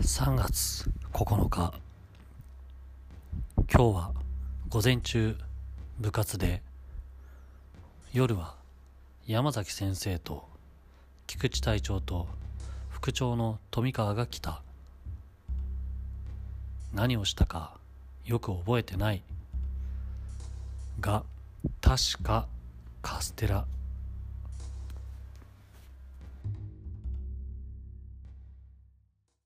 3月9日。今日は午前中部活で夜は山崎先生と菊池隊長と副長の富川が来た。何をしたかよく覚えてない。が確かカステラ。